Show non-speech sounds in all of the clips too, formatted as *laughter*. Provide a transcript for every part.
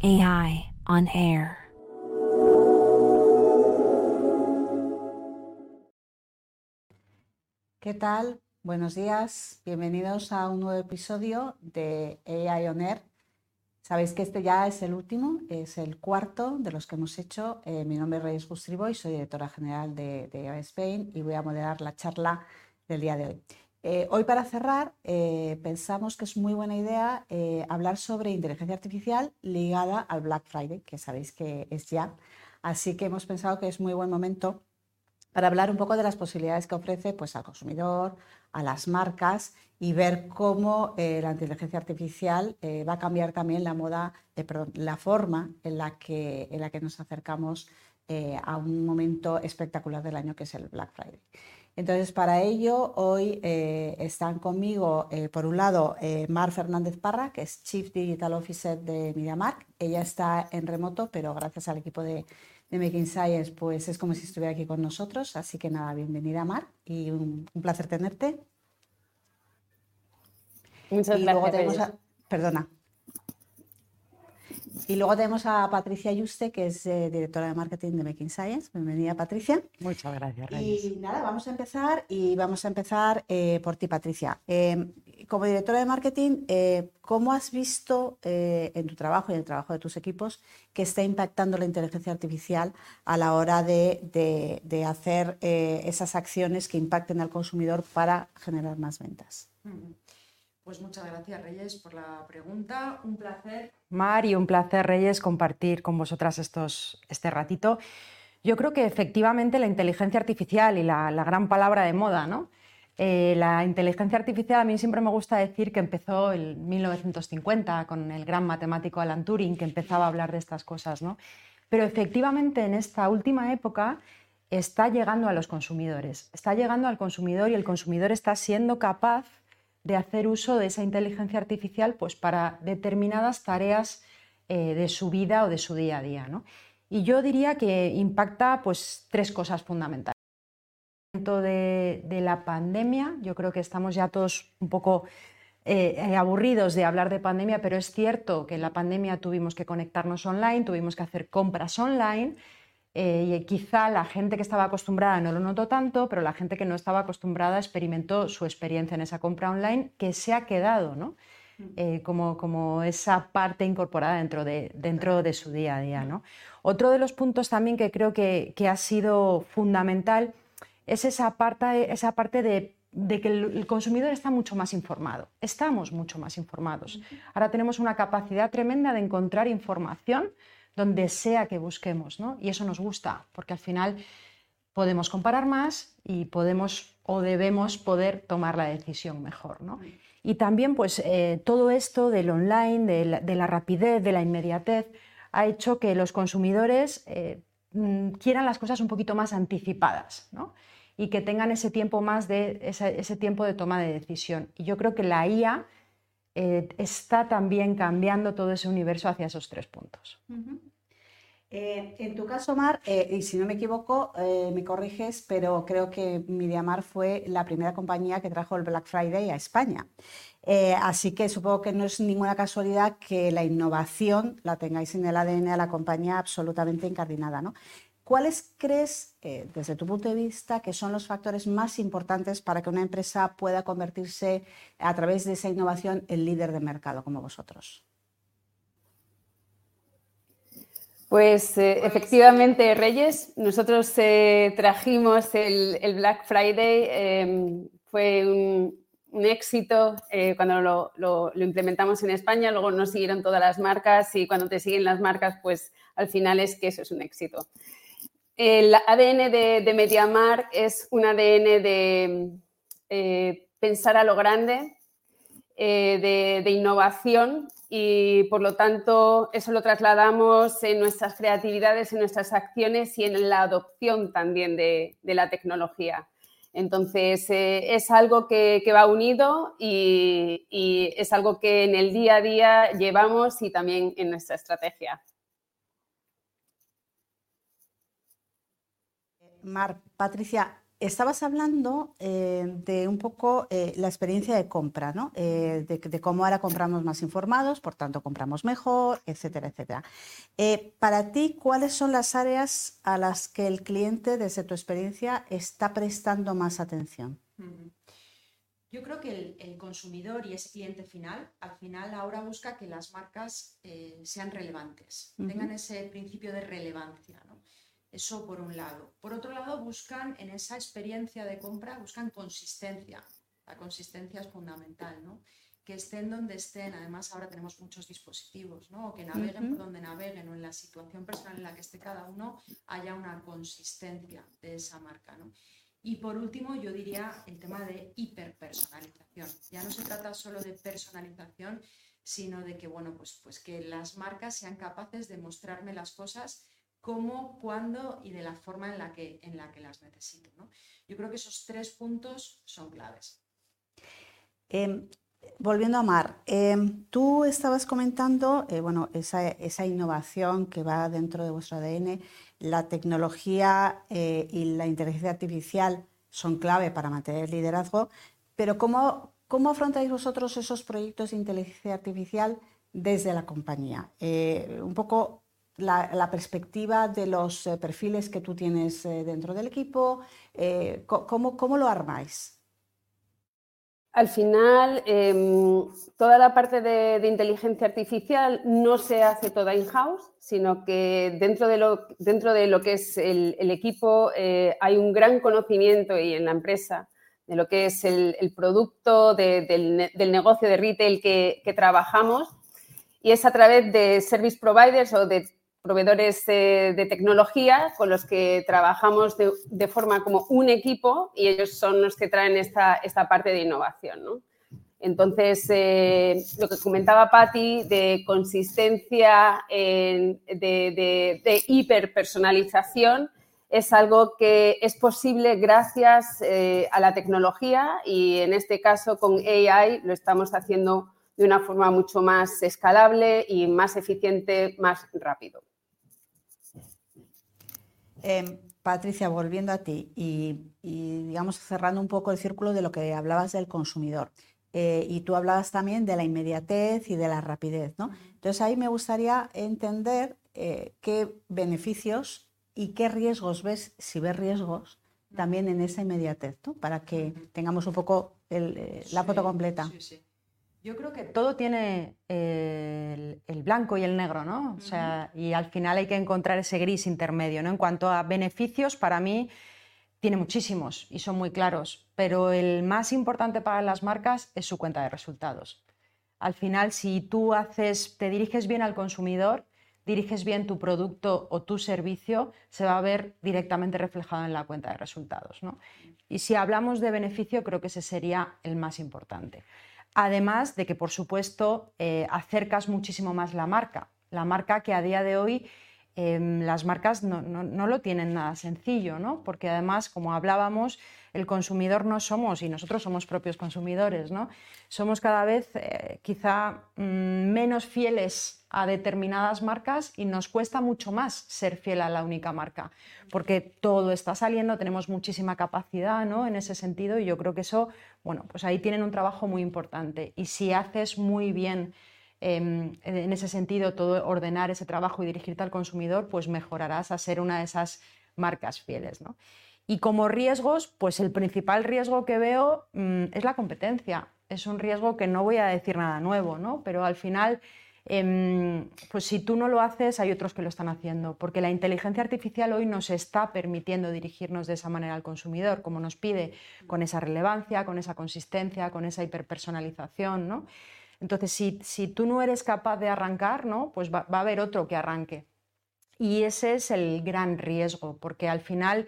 AI on Air. ¿Qué tal? Buenos días, bienvenidos a un nuevo episodio de AI on Air. Sabéis que este ya es el último, es el cuarto de los que hemos hecho. Eh, mi nombre es Reyes Bustriboy, soy directora general de, de AI Spain y voy a moderar la charla del día de hoy. Eh, hoy para cerrar, eh, pensamos que es muy buena idea eh, hablar sobre inteligencia artificial ligada al Black Friday, que sabéis que es ya. Así que hemos pensado que es muy buen momento para hablar un poco de las posibilidades que ofrece pues, al consumidor, a las marcas y ver cómo la inteligencia artificial va a cambiar también la moda, la forma en la que, en la que nos acercamos a un momento espectacular del año que es el Black Friday. Entonces, para ello, hoy eh, están conmigo, eh, por un lado, eh, Mar Fernández Parra, que es Chief Digital Officer de MediaMark. Ella está en remoto, pero gracias al equipo de, Making Science, pues es como si estuviera aquí con nosotros. Así que nada, bienvenida Mar y un, placer tenerte. Muchas gracias. perdona, y luego tenemos a Patricia Yuste, que es eh, directora de marketing de Making Science. Bienvenida, Patricia. Muchas gracias, Reyes. Y nada, vamos a empezar y vamos a empezar eh, por ti, Patricia. Em, como directora de marketing, eh, ¿cómo has visto en tu trabajo y en el trabajo de tus equipos que está impactando la inteligencia artificial a la hora de, de hacer esas acciones que impacten al consumidor para generar más ventas? Mm. Pues muchas gracias, Reyes, por la pregunta. Un placer. Mar, y un placer, Reyes, compartir con vosotras estos, este ratito. Yo creo que efectivamente la inteligencia artificial y la, gran palabra de moda, ¿no? Eh, la inteligencia artificial a mí siempre me gusta decir que empezó en 1950 con el gran matemático Alan Turing que empezaba a hablar de estas cosas, ¿no? Pero efectivamente en esta última época está llegando a los consumidores, está llegando al consumidor y el consumidor está siendo capaz de hacer uso de esa inteligencia artificial pues, para determinadas tareas eh, de su vida o de su día a día. Y yo diría que impacta pues, tres cosas fundamentales. De, de la pandemia, yo creo que estamos ya todos un poco eh, eh, aburridos de hablar de pandemia, pero es cierto que en la pandemia tuvimos que conectarnos online, tuvimos que hacer compras online eh, y quizá la gente que estaba acostumbrada no lo notó tanto, pero la gente que no estaba acostumbrada experimentó su experiencia en esa compra online que se ha quedado ¿no? Mm. Eh, como, como, esa parte incorporada dentro de, dentro de su día a día. ¿no? Otro de los puntos también que creo que, que ha sido fundamental es esa parte, esa parte de, de que el, consumidor está mucho más informado. Estamos mucho más informados. Ahora tenemos una capacidad tremenda de encontrar información donde sea que busquemos, ¿no? Y eso nos gusta, porque al final podemos comparar más y podemos o debemos poder tomar la decisión mejor, ¿no? Y también, pues, eh, todo esto del online, de la, rapidez, de la inmediatez, ha hecho que los consumidores eh, mm, quieran las cosas un poquito más anticipadas, ¿no? Y que tengan ese tiempo más de ese, tiempo de toma de decisión. Y yo creo que la IA eh, está también cambiando todo ese universo hacia esos tres puntos. Eh, en tu caso, Mar, eh, y si no me equivoco, me corriges, pero creo que MediaMar fue la primera compañía que trajo el Black Friday a España. así que supongo que no es ninguna casualidad que la innovación la tengáis en el ADN de la compañía absolutamente incardinada. ¿no? ¿Cuáles crees, eh, desde tu punto de vista, que son los factores más importantes para que una empresa pueda convertirse a través de esa innovación en líder de mercado como vosotros? Pues eh, efectivamente, Reyes, nosotros eh, trajimos el, Black Friday, em, fue un, éxito cuando lo, lo, implementamos en España, luego nos siguieron todas las marcas y cuando te siguen las marcas, pues al final es que eso es un éxito. El ADN de, de MediaMar es un ADN de eh, pensar a lo grande, eh, de, innovación y por lo tanto eso lo trasladamos en nuestras creatividades, en nuestras acciones y en la adopción también de, la tecnología. Entonces eh, es algo que, va unido y, y es algo que en el día a día llevamos y también en nuestra estrategia. Mar, Patricia, estabas hablando eh, de un poco eh, la experiencia de compra, ¿no? Eh, de, cómo ahora compramos más informados, por tanto compramos mejor, etcétera, etcétera. para ti, ¿cuáles son las áreas a las que el cliente, desde tu experiencia, está prestando más atención? Yo creo que el, consumidor y ese cliente final, al final ahora busca que las marcas sean relevantes, tengan ese principio de relevancia. ¿no? Eso por un lado. Por otro lado, buscan en esa experiencia de compra, buscan consistencia. La consistencia es fundamental, ¿no? Que estén donde estén. Además, ahora tenemos muchos dispositivos, ¿no? O que naveguen por donde naveguen o en la situación personal en la que esté cada uno, haya una consistencia de esa marca, ¿no? Y por último, yo diría el tema de hiperpersonalización. Ya no se trata solo de personalización, sino de que, bueno, pues, pues que las marcas sean capaces de mostrarme las cosas cómo, cuándo y de la forma en la que, en la que las necesito. Yo creo que esos tres puntos son claves. Em, volviendo a Mar, em, tú estabas comentando eh, bueno, esa, innovación que va dentro de vuestro ADN, la tecnología eh, y la inteligencia artificial son clave para mantener el liderazgo, pero ¿cómo, cómo afrontáis vosotros esos proyectos de inteligencia artificial desde la compañía? Eh, un poco la, perspectiva de los eh, perfiles que tú tienes eh, dentro del equipo? Eh, ¿cómo, lo armáis? Al final, em, toda la parte de, inteligencia artificial no se hace toda in-house, sino que dentro de lo, dentro de lo que es el, equipo hay un gran conocimiento y en la empresa de lo que es el, producto del, negocio de retail que, que trabajamos y es a través de service providers o de proveedores de, tecnología con los que trabajamos de, forma como un equipo y ellos son los que traen esta, esta parte de innovación. Entonces, eh, lo que comentaba Patti de consistencia, de, de, hiperpersonalización, es algo que es posible gracias eh, a la tecnología y en este caso con AI lo estamos haciendo de una forma mucho más escalable y más eficiente, más rápido. Em, Patricia, volviendo a ti y, digamos cerrando un poco el círculo de lo que hablabas del consumidor. Eh, y tú hablabas también de la inmediatez y de la rapidez, ¿no? Entonces ahí me gustaría entender eh, qué beneficios y qué riesgos ves, si ves riesgos, también en esa inmediatez, ¿no? Para que tengamos un poco eh, la foto completa. Yo creo que todo tiene el, blanco y el negro, ¿no? O sea, y al final hay que encontrar ese gris intermedio, ¿no? En cuanto a beneficios, para mí tiene muchísimos y son muy claros, pero el más importante para las marcas es su cuenta de resultados. Al final, si tú haces, te diriges bien al consumidor, diriges bien tu producto o tu servicio, se va a ver directamente reflejado en la cuenta de resultados. ¿no? Y si hablamos de beneficio, creo que ese sería el más importante. Además de que, por supuesto, eh, acercas muchísimo más la marca. La marca que a día de hoy em, las marcas no, lo tienen nada sencillo, ¿no? porque además, como hablábamos, el consumidor no somos, y nosotros somos propios consumidores, ¿no? somos cada vez eh, quizá mm, menos fieles a determinadas marcas y nos cuesta mucho más ser fiel a la única marca, porque todo está saliendo, tenemos muchísima capacidad ¿no? en ese sentido y yo creo que eso, bueno, pues ahí tienen un trabajo muy importante y si haces muy bien em, en ese sentido todo ordenar ese trabajo y dirigirte al consumidor, pues mejorarás a ser una de esas marcas fieles. Y como riesgos, pues el principal riesgo que veo mm, es la competencia. Es un riesgo que no voy a decir nada nuevo, ¿no? pero al final Em, pues si tú no lo haces, hay otros que lo están haciendo, porque la inteligencia artificial hoy nos está permitiendo dirigirnos de esa manera al consumidor, como nos pide, con esa relevancia, con esa consistencia, con esa hiperpersonalización. ¿no? Entonces, si, tú no eres capaz de arrancar, ¿no? pues va, va a haber otro que arranque. Y ese es el gran riesgo, porque al final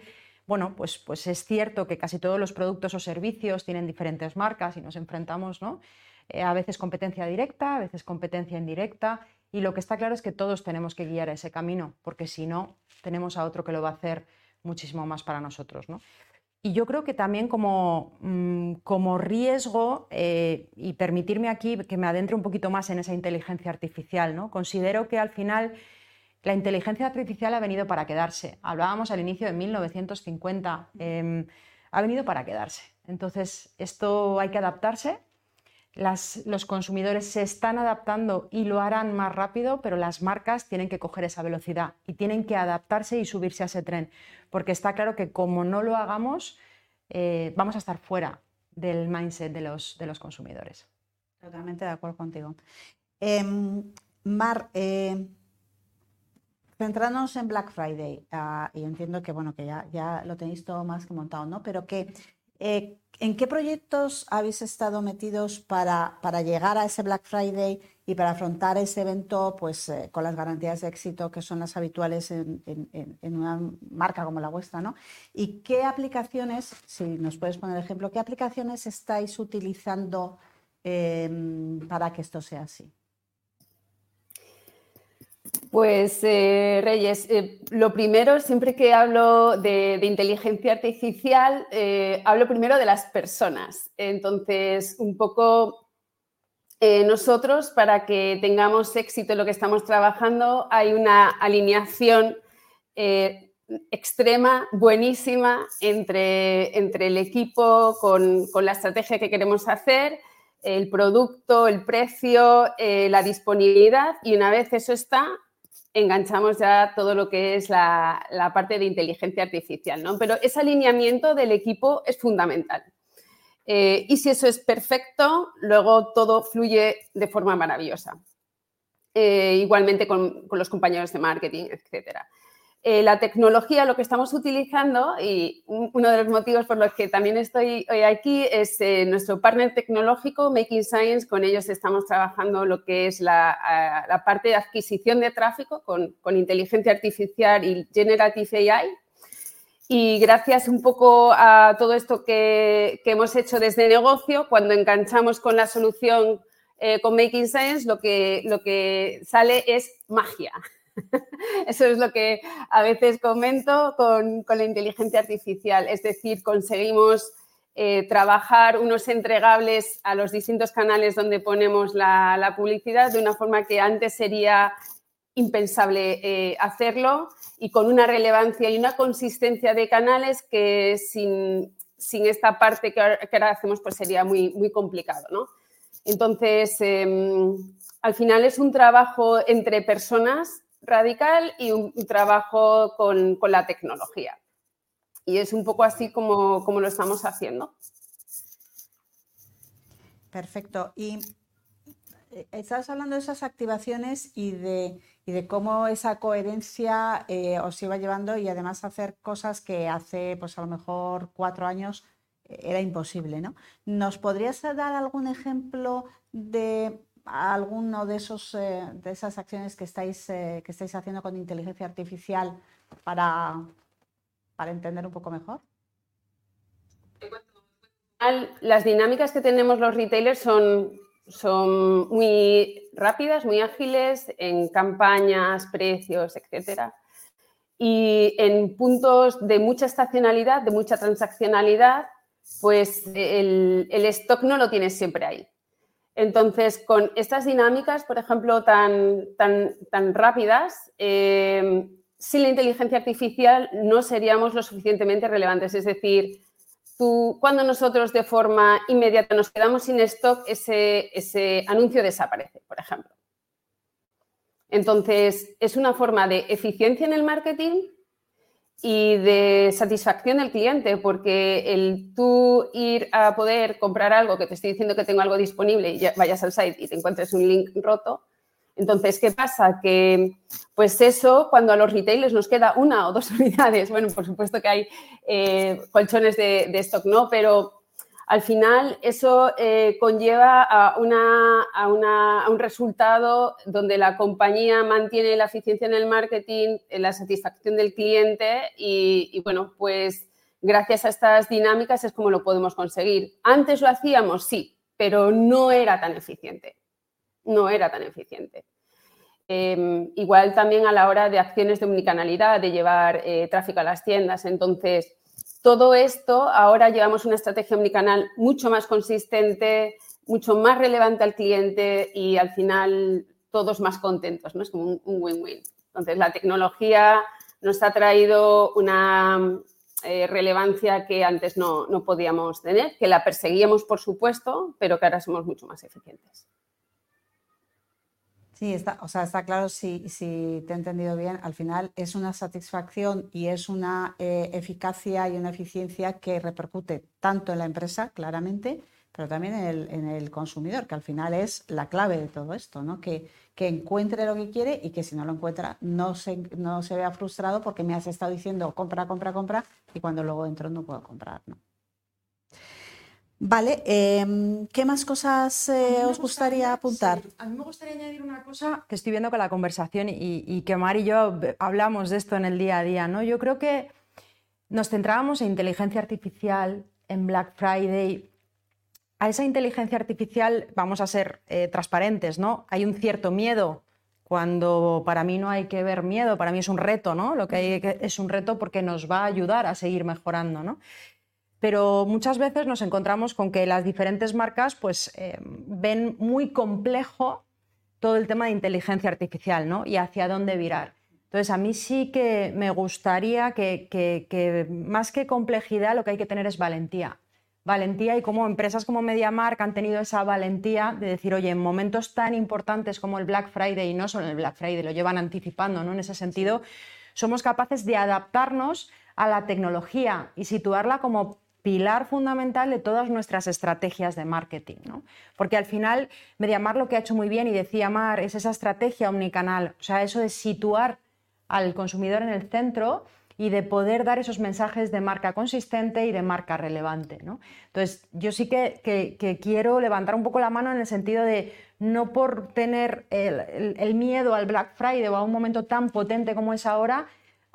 bueno, pues, pues es cierto que casi todos los productos o servicios tienen diferentes marcas y nos enfrentamos, ¿no? Eh, a veces competencia directa, a veces competencia indirecta, y lo que está claro es que todos tenemos que guiar ese camino, porque si no, tenemos a otro que lo va a hacer muchísimo más para nosotros. Y yo creo que también como, mm, como riesgo, eh, y permitirme aquí que me adentre un poquito más en esa inteligencia artificial, ¿no? considero que al final la inteligencia artificial ha venido para quedarse. Hablábamos al inicio de 1950. ha venido para quedarse. Entonces, esto hay que adaptarse. Los consumidores se están adaptando y lo harán más rápido, pero las marcas tienen que coger esa velocidad y tienen que adaptarse y subirse a ese tren, porque está claro que como no lo hagamos, eh, vamos a estar fuera del mindset de los, de los consumidores. Totalmente de acuerdo contigo. Em, Mar, eh, centrándonos en Black Friday, ah, y entiendo que bueno, que ya, ya lo tenéis todo más que montado, ¿no? Pero que eh, ¿En qué proyectos habéis estado metidos para, para, llegar a ese Black Friday y para afrontar ese evento pues, eh, con las garantías de éxito que son las habituales en, una marca como la vuestra? ¿no? ¿Y qué aplicaciones, si nos puedes poner ejemplo, qué aplicaciones estáis utilizando em, para que esto sea así? Pues eh, Reyes, eh, lo primero, siempre que hablo de, inteligencia artificial, eh, hablo primero de las personas. Entonces, un poco nosotros, para que tengamos éxito en lo que estamos trabajando, hay una alineación extrema, buenísima, entre, entre el equipo con, con la estrategia que queremos hacer el producto, el precio, la disponibilidad y una vez eso está, enganchamos ya todo lo que es la, parte de inteligencia artificial, ¿no? Pero ese alineamiento del equipo es fundamental. Eh, y si eso es perfecto, luego todo fluye de forma maravillosa. Eh, igualmente con, con, los compañeros de marketing, etcétera. Eh, la tecnología, lo que estamos utilizando y uno de los motivos por los que también estoy hoy aquí es eh, nuestro partner tecnológico, Making Science. Con ellos estamos trabajando lo que es la, parte de adquisición de tráfico con, inteligencia artificial y Generative AI. Y gracias un poco a todo esto que, hemos hecho desde negocio, cuando enganchamos con la solución eh, con Making Science, lo que, lo que sale es magia. *laughs* Eso es lo que a veces comento con, la inteligencia artificial, es decir, conseguimos eh, trabajar unos entregables a los distintos canales donde ponemos la, publicidad de una forma que antes sería impensable eh, hacerlo y con una relevancia y una consistencia de canales que sin, esta parte que ahora, hacemos pues sería muy, muy complicado. Entonces, em, al final es un trabajo entre personas radical y un, trabajo con, la tecnología. Y es un poco así como, lo estamos haciendo. Perfecto. Y eh, estás hablando de esas activaciones y de, de cómo esa coherencia eh, os iba llevando y además hacer cosas que hace, pues a lo mejor cuatro años eh, era imposible, ¿no? ¿Nos podrías dar algún ejemplo de alguno de, esos, eh, de esas acciones que estáis, eh, que estáis haciendo con inteligencia artificial para, para entender un poco mejor? Las dinámicas que tenemos los retailers son, son muy rápidas, muy ágiles en campañas, precios, etcétera. Y en puntos de mucha estacionalidad, de mucha transaccionalidad, pues el, el stock no lo tienes siempre ahí. Entonces, con estas dinámicas, por ejemplo, tan, tan, tan rápidas, eh, sin la inteligencia artificial no seríamos lo suficientemente relevantes. Es decir, tú, cuando nosotros de forma inmediata nos quedamos sin stock, ese, ese anuncio desaparece, por ejemplo. Entonces, es una forma de eficiencia en el marketing y de satisfacción del cliente, porque el tú ir a poder comprar algo que te estoy diciendo que tengo algo disponible y vayas al site y te encuentres un link roto. Entonces, ¿qué pasa? Que, pues eso, cuando a los retailers nos queda una o dos *laughs* unidades, bueno, por supuesto que hay eh, colchones de, de stock, ¿no? Pero al final eso eh, conlleva a, un resultado donde la compañía mantiene la eficiencia en el marketing, la satisfacción del cliente y, bueno, pues gracias a estas dinámicas es como lo podemos conseguir. Antes lo hacíamos, sí, pero no era tan eficiente. No era tan eficiente. Em, igual también a la hora de acciones de omnicanalidad, de llevar eh, tráfico a las tiendas. Entonces, todo esto, ahora llevamos una estrategia omnicanal mucho más consistente, mucho más relevante al cliente y al final todos más contentos, ¿no? Es como un win-win. Entonces, la tecnología nos ha traído una, eh, relevancia que antes no, no podíamos tener, que la perseguíamos, por supuesto, pero que ahora somos mucho más eficientes. Sí, está, o sea, está claro, si, te he entendido bien, al final es una satisfacción y es una eh, eficacia y una eficiencia que repercute tanto en la empresa, claramente, pero también en el, consumidor, que al final es la clave de todo esto, ¿no? Que, que, encuentre lo que quiere y que si no lo encuentra no se, no se vea frustrado porque me has estado diciendo compra, compra, compra y cuando luego entro no puedo comprar, ¿no? Vale, em, ¿qué más cosas eh, os gustaría, apuntar? a mí me gustaría añadir una cosa que estoy viendo con la conversación y, que Mar y yo hablamos de esto en el día a día, ¿no? Yo creo que nos centrábamos en inteligencia artificial, en Black Friday. A esa inteligencia artificial vamos a ser eh, transparentes, ¿no? Hay un cierto miedo cuando para mí no hay que ver miedo, para mí es un reto, ¿no? Lo que hay que, es un reto porque nos va a ayudar a seguir mejorando, ¿no? Pero muchas veces nos encontramos con que las diferentes marcas pues, eh, ven muy complejo todo el tema de inteligencia artificial ¿no? y hacia dónde virar. Entonces, a mí sí que me gustaría que, más que complejidad, lo que hay que tener es valentía. Valentía y como empresas como MediaMark han tenido esa valentía de decir, oye, en momentos tan importantes como el Black Friday, y no solo el Black Friday, lo llevan anticipando, ¿no? En ese sentido, somos capaces de adaptarnos a la tecnología y situarla como pilar fundamental de todas nuestras estrategias de marketing. ¿no? Porque al final, Mediamar lo que ha hecho muy bien, y decía Mar, es esa estrategia omnicanal, o sea, eso de situar al consumidor en el centro y de poder dar esos mensajes de marca consistente y de marca relevante. ¿no? Entonces, yo sí que, quiero levantar un poco la mano en el sentido de no por tener el miedo al Black Friday o a un momento tan potente como es ahora,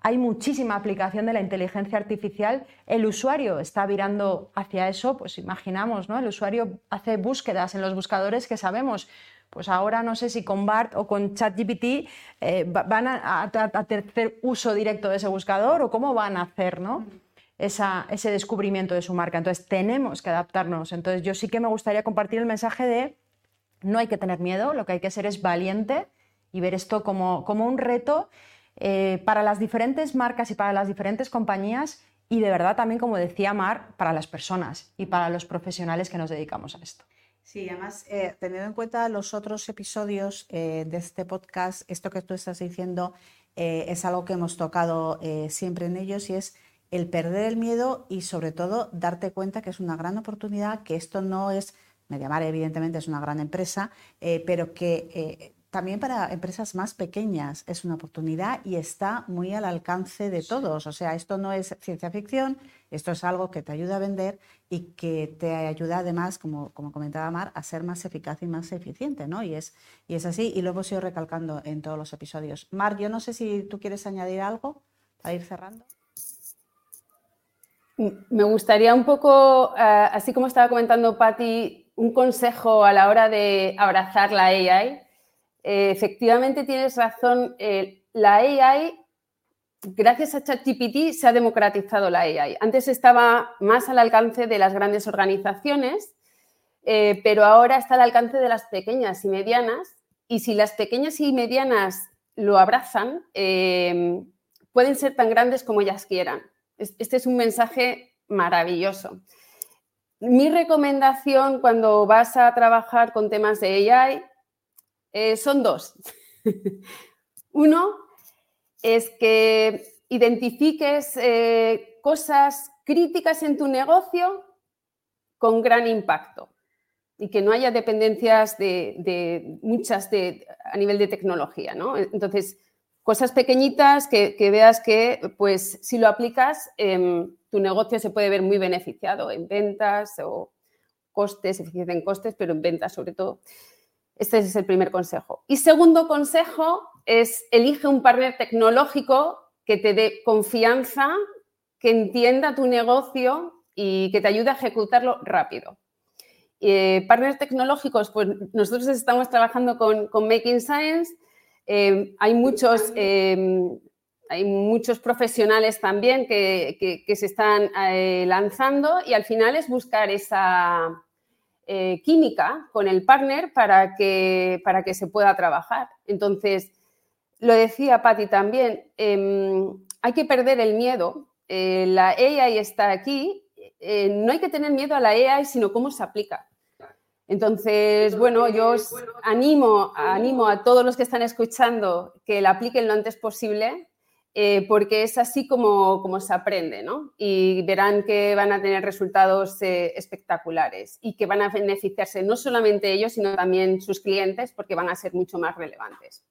hay muchísima aplicación de la inteligencia artificial. El usuario está virando hacia eso, pues imaginamos, ¿no? El usuario hace búsquedas en los buscadores que sabemos. Pues ahora no sé si con BART o con ChatGPT eh, van a, hacer uso directo de ese buscador o cómo van a hacer ¿no? ese descubrimiento de su marca. Entonces tenemos que adaptarnos. Entonces yo sí que me gustaría compartir el mensaje de no hay que tener miedo, lo que hay que ser es valiente y ver esto como, como un reto eh, para las diferentes marcas y para las diferentes compañías y de verdad también, como decía Mar, para las personas y para los profesionales que nos dedicamos a esto. Sí, además, eh, teniendo en cuenta los otros episodios eh, de este podcast, esto que tú estás diciendo es algo que hemos tocado siempre en ellos y es el perder el miedo y sobre todo darte cuenta que es una gran oportunidad, que esto no es, Mediamar evidentemente es una gran empresa, pero que también para empresas más pequeñas es una oportunidad y está muy al alcance de todos. O sea, esto no es ciencia ficción, esto es algo que te ayuda a vender y que te ayuda además, como, como comentaba Mar, a ser más eficaz y más eficiente, ¿no? Y es, y es así y lo hemos ido recalcando en todos los episodios. Mar, yo no sé si tú quieres añadir algo para ir cerrando. Me gustaría un poco, eh, así como estaba comentando Patti, un consejo a la hora de abrazar la AI eh, efectivamente tienes razón, eh, la AI, gracias a ChatGPT se ha democratizado la AI. Antes estaba más al alcance de las grandes organizaciones, eh, pero ahora está al alcance de las pequeñas y medianas. Y si las pequeñas y medianas lo abrazan, pueden ser tan grandes como ellas quieran. Este es un mensaje maravilloso. Mi recomendación cuando vas a trabajar con temas de AI eh, son dos. *laughs* Uno es que identifiques eh, cosas críticas en tu negocio con gran impacto y que no haya dependencias de, muchas a nivel de tecnología. Entonces, cosas pequeñitas que, veas que, pues, si lo aplicas, em, tu negocio se puede ver muy beneficiado en ventas o costes, eficiencia en costes, pero en ventas sobre todo. Este es el primer consejo. Y segundo consejo es elige un partner tecnológico que te dé confianza, que entienda tu negocio y que te ayude a ejecutarlo rápido. Eh, partners tecnológicos, pues nosotros estamos trabajando con, Making Science. Eh, hay, muchos, eh, hay muchos profesionales también que se están lanzando y al final es buscar esa, eh, química con el partner para que, para que se pueda trabajar. Entonces, lo decía Patti también, em, hay que perder el miedo eh, la AI está aquí, eh, no hay que tener miedo a la AI, sino cómo se aplica. Entonces, bueno, yo os animo, animo a todos los que están escuchando que la apliquen lo antes posible, eh, porque es así como, como, se aprende, ¿no? Y verán que van a tener resultados espectaculares y que van a beneficiarse no solamente ellos, sino también sus clientes, porque van a ser mucho más relevantes.